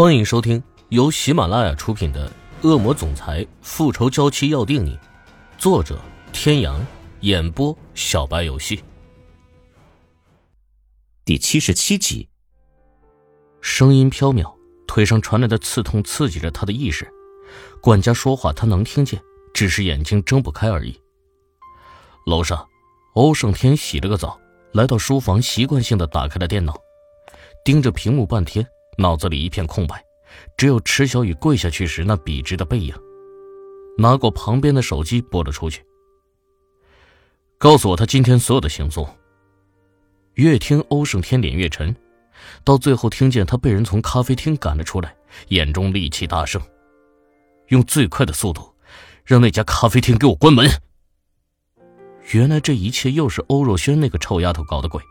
欢迎收听由喜马拉雅出品的《恶魔总裁复仇娇妻要定你》，作者：天阳，演播：小白游戏。第七十七集，声音飘渺，腿上传来的刺痛刺激着他的意识。管家说话他能听见，只是眼睛睁不开而已。楼上，欧胜天洗了个澡，来到书房，习惯性的打开了电脑，盯着屏幕半天。脑子里一片空白，只有池小雨跪下去时那笔直的背影。拿过旁边的手机拨了出去，告诉我他今天所有的行踪。越听欧胜天脸越沉，到最后听见他被人从咖啡厅赶了出来，眼中戾气大盛，用最快的速度让那家咖啡厅给我关门。原来这一切又是欧若轩那个臭丫头搞的鬼，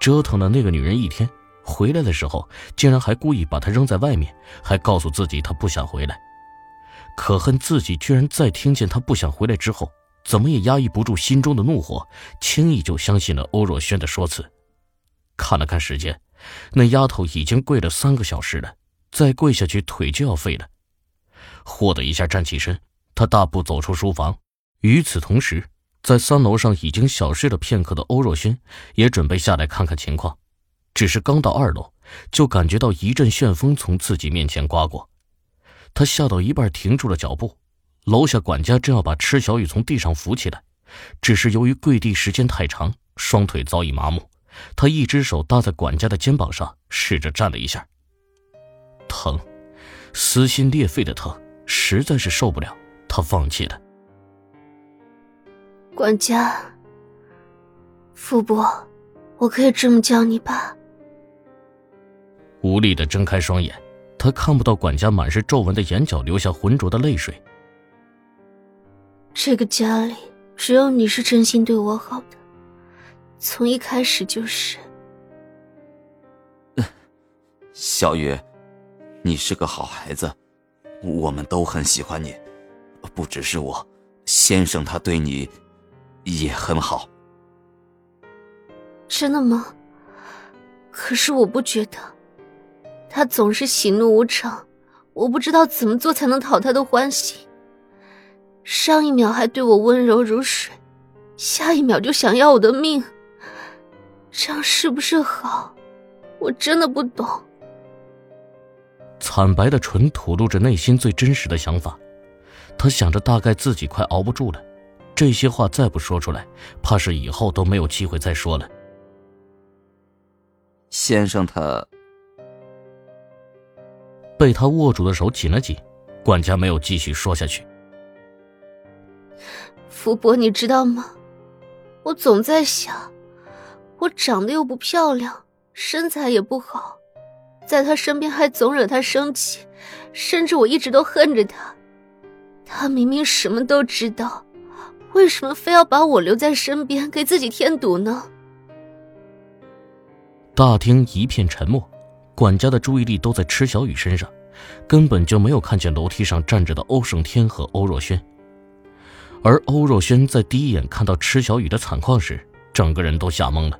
折腾了那个女人一天。回来的时候，竟然还故意把他扔在外面，还告诉自己他不想回来。可恨自己居然在听见他不想回来之后，怎么也压抑不住心中的怒火，轻易就相信了欧若轩的说辞。看了看时间，那丫头已经跪了三个小时了，再跪下去腿就要废了。霍的一下站起身，他大步走出书房。与此同时，在三楼上已经小睡了片刻的欧若轩，也准备下来看看情况。只是刚到二楼，就感觉到一阵旋风从自己面前刮过，他吓到一半停住了脚步。楼下管家正要把池小雨从地上扶起来，只是由于跪地时间太长，双腿早已麻木。他一只手搭在管家的肩膀上，试着站了一下，疼，撕心裂肺的疼，实在是受不了，他放弃了。管家，傅伯，我可以这么叫你吧？无力的睁开双眼，他看不到管家满是皱纹的眼角流下浑浊的泪水。这个家里只有你是真心对我好的，从一开始就是。小雨，你是个好孩子，我们都很喜欢你，不只是我，先生他对你也很好。真的吗？可是我不觉得。他总是喜怒无常，我不知道怎么做才能讨他的欢心。上一秒还对我温柔如水，下一秒就想要我的命，这样是不是好？我真的不懂。惨白的唇吐露着内心最真实的想法，他想着大概自己快熬不住了，这些话再不说出来，怕是以后都没有机会再说了。先生他。被他握住的手紧了紧，管家没有继续说下去。福伯，你知道吗？我总在想，我长得又不漂亮，身材也不好，在他身边还总惹他生气，甚至我一直都恨着他。他明明什么都知道，为什么非要把我留在身边，给自己添堵呢？大厅一片沉默。管家的注意力都在池小雨身上，根本就没有看见楼梯上站着的欧胜天和欧若轩。而欧若轩在第一眼看到池小雨的惨况时，整个人都吓懵了。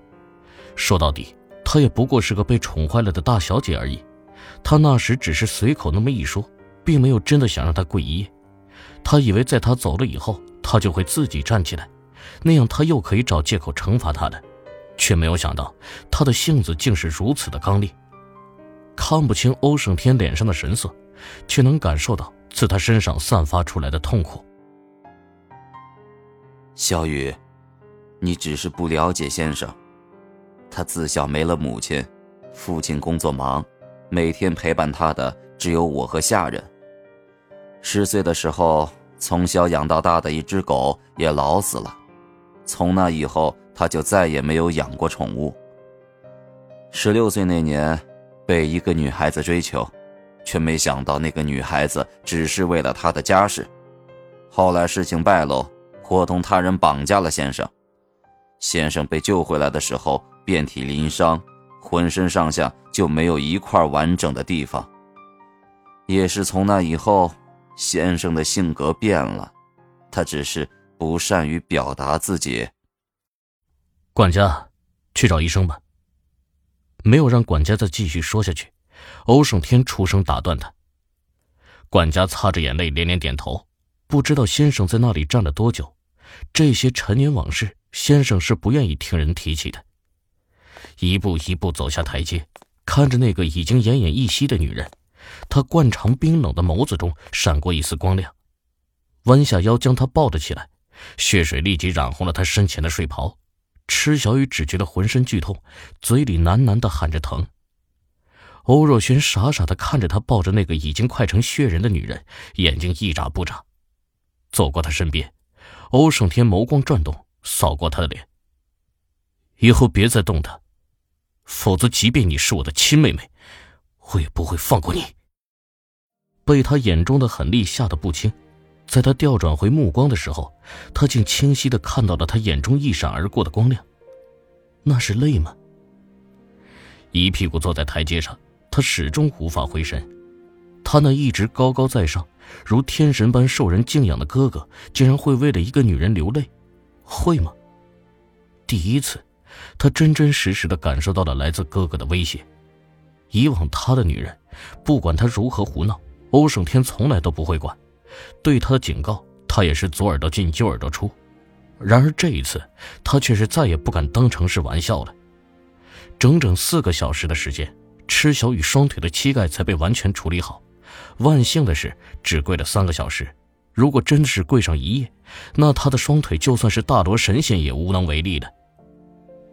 说到底，她也不过是个被宠坏了的大小姐而已。他那时只是随口那么一说，并没有真的想让她跪一夜。他以为在他走了以后，他就会自己站起来，那样他又可以找借口惩罚他的，却没有想到他的性子竟是如此的刚烈。看不清欧胜天脸上的神色，却能感受到自他身上散发出来的痛苦。小雨，你只是不了解先生。他自小没了母亲，父亲工作忙，每天陪伴他的只有我和下人。十岁的时候，从小养到大的一只狗也老死了，从那以后，他就再也没有养过宠物。十六岁那年。被一个女孩子追求，却没想到那个女孩子只是为了他的家世。后来事情败露，伙同他人绑架了先生。先生被救回来的时候，遍体鳞伤，浑身上下就没有一块完整的地方。也是从那以后，先生的性格变了，他只是不善于表达自己。管家，去找医生吧。没有让管家再继续说下去，欧胜天出声打断他。管家擦着眼泪，连连点头。不知道先生在那里站了多久，这些陈年往事，先生是不愿意听人提起的。一步一步走下台阶，看着那个已经奄奄一息的女人，他惯常冰冷的眸子中闪过一丝光亮，弯下腰将她抱了起来，血水立即染红了他身前的睡袍。池小雨只觉得浑身剧痛，嘴里喃喃的喊着疼。欧若轩傻傻的看着他抱着那个已经快成血人的女人，眼睛一眨不眨。走过他身边，欧胜天眸光转动，扫过他的脸。以后别再动他，否则即便你是我的亲妹妹，我也不会放过你。被他眼中的狠厉吓得不轻，在他调转回目光的时候，他竟清晰的看到了他眼中一闪而过的光亮，那是泪吗？一屁股坐在台阶上。他始终无法回神，他那一直高高在上、如天神般受人敬仰的哥哥，竟然会为了一个女人流泪，会吗？第一次，他真真实实的感受到了来自哥哥的威胁。以往他的女人，不管他如何胡闹，欧胜天从来都不会管，对他的警告，他也是左耳朵进右耳朵出。然而这一次，他却是再也不敢当成是玩笑了。整整四个小时的时间。池小雨双腿的膝盖才被完全处理好，万幸的是只跪了三个小时。如果真的是跪上一夜，那他的双腿就算是大罗神仙也无能为力的。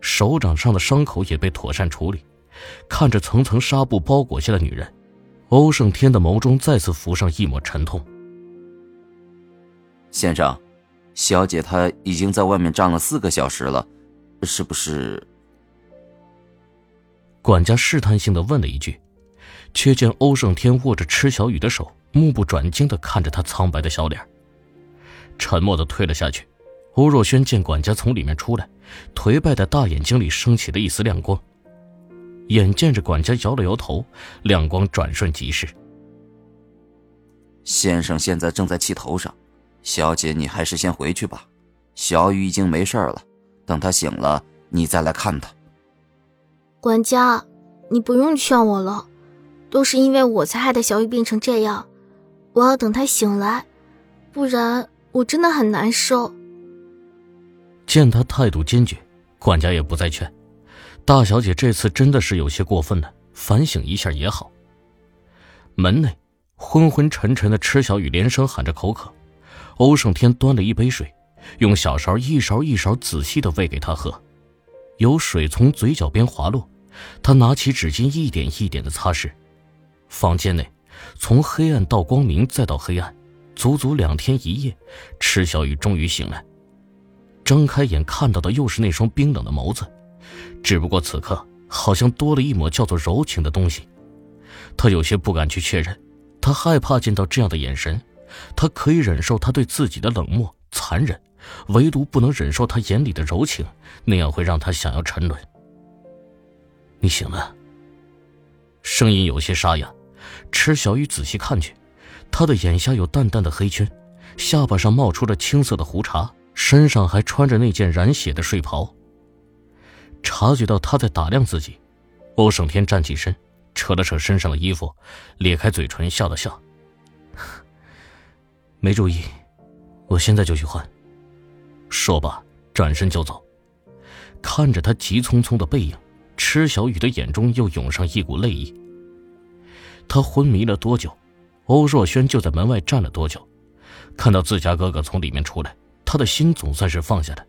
手掌上的伤口也被妥善处理。看着层层纱布包裹下的女人，欧胜天的眸中再次浮上一抹沉痛。先生，小姐她已经在外面站了四个小时了，是不是？管家试探性的问了一句，却见欧胜天握着池小雨的手，目不转睛的看着他苍白的小脸，沉默的退了下去。欧若轩见管家从里面出来，颓败的大眼睛里升起了一丝亮光。眼见着管家摇了摇头，亮光转瞬即逝。先生现在正在气头上，小姐你还是先回去吧。小雨已经没事了，等他醒了，你再来看他。管家，你不用劝我了，都是因为我才害得小雨变成这样。我要等他醒来，不然我真的很难受。见他态度坚决，管家也不再劝。大小姐这次真的是有些过分了，反省一下也好。门内，昏昏沉沉的池小雨连声喊着口渴，欧胜天端了一杯水，用小勺一勺一勺仔细的喂给他喝。有水从嘴角边滑落，他拿起纸巾一点一点的擦拭。房间内，从黑暗到光明再到黑暗，足足两天一夜，池小雨终于醒来，睁开眼看到的又是那双冰冷的眸子，只不过此刻好像多了一抹叫做柔情的东西。他有些不敢去确认，他害怕见到这样的眼神，他可以忍受他对自己的冷漠残忍。唯独不能忍受他眼里的柔情，那样会让他想要沉沦。你醒了。声音有些沙哑，池小雨仔细看去，他的眼下有淡淡的黑圈，下巴上冒出了青色的胡茬，身上还穿着那件染血的睡袍。察觉到他在打量自己，欧胜天站起身，扯了扯身上的衣服，咧开嘴唇笑了笑：“没注意，我现在就去换。”说罢，转身就走。看着他急匆匆的背影，池小雨的眼中又涌上一股泪意。他昏迷了多久？欧若轩就在门外站了多久？看到自家哥哥从里面出来，他的心总算是放下了。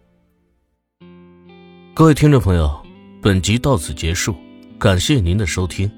各位听众朋友，本集到此结束，感谢您的收听。